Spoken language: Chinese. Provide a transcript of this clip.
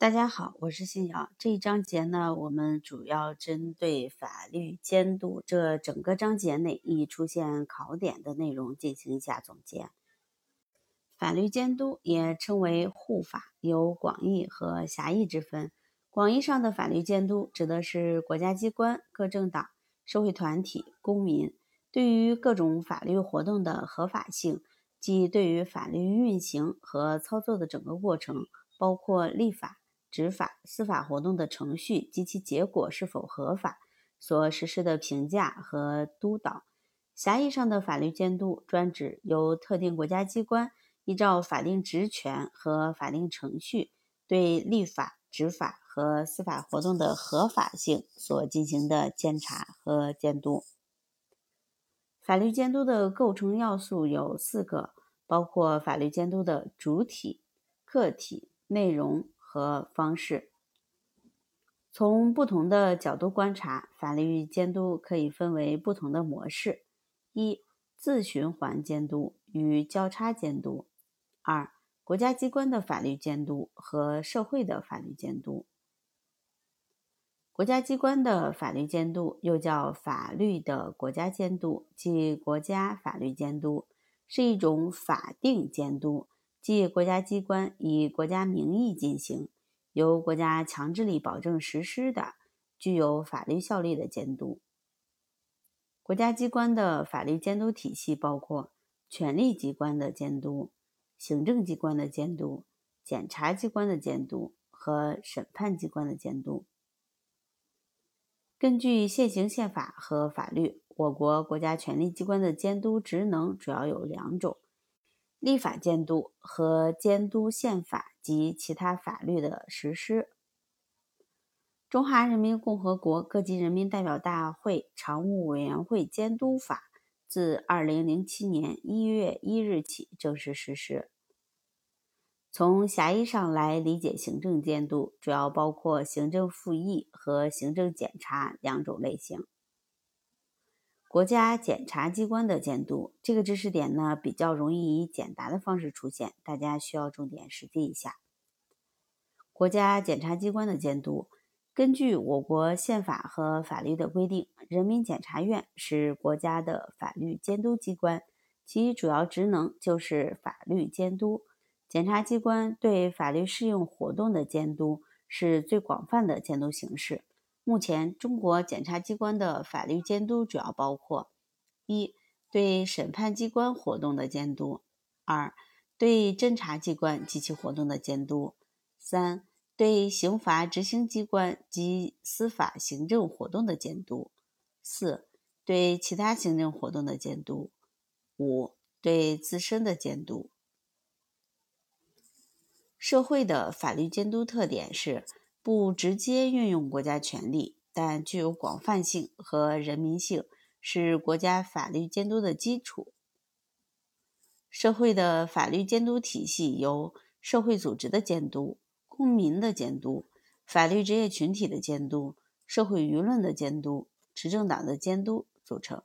大家好，我是新瑶。这一章节呢，我们主要针对法律监督这整个章节内易出现考点的内容进行一下总结。法律监督也称为护法，有广义和狭义之分。广义上的法律监督指的是国家机关、各政党、社会团体、公民对于各种法律活动的合法性，即对于法律运行和操作的整个过程，包括立法。执法、司法活动的程序及其结果是否合法，所实施的评价和督导。狭义上的法律监督专指由特定国家机关依照法定职权和法定程序对立法、执法和司法活动的合法性所进行的监察和监督。法律监督的构成要素有四个，包括法律监督的主体、客体、内容。和方式，从不同的角度观察，法律监督可以分为不同的模式：一、自循环监督与交叉监督；二、国家机关的法律监督和社会的法律监督。国家机关的法律监督又叫法律的国家监督，即国家法律监督，是一种法定监督。即国家机关以国家名义进行，由国家强制力保证实施的，具有法律效力的监督。国家机关的法律监督体系包括权力机关的监督、行政机关的监督、检察机关的监督和审判机关的监督。根据现行宪法和法律，我国国家权力机关的监督职能主要有两种。立法监督和监督宪法及其他法律的实施。中华人民共和国各级人民代表大会常务委员会监督法自二零零七年一月一日起正式实施。从狭义上来理解行政监督，主要包括行政复议和行政检查两种类型。国家检察机关的监督，这个知识点呢比较容易以简答的方式出现，大家需要重点识记一下。国家检察机关的监督，根据我国宪法和法律的规定，人民检察院是国家的法律监督机关，其主要职能就是法律监督。检察机关对法律适用活动的监督是最广泛的监督形式。目前，中国检察机关的法律监督主要包括：一、对审判机关活动的监督；二、对侦查机关及其活动的监督；三、对刑罚执行机关及司法行政活动的监督；四、对其他行政活动的监督；五、对自身的监督。社会的法律监督特点是。不直接运用国家权力，但具有广泛性和人民性，是国家法律监督的基础。社会的法律监督体系由社会组织的监督、公民的监督、法律职业群体的监督、社会舆论的监督、执政党的监督组成。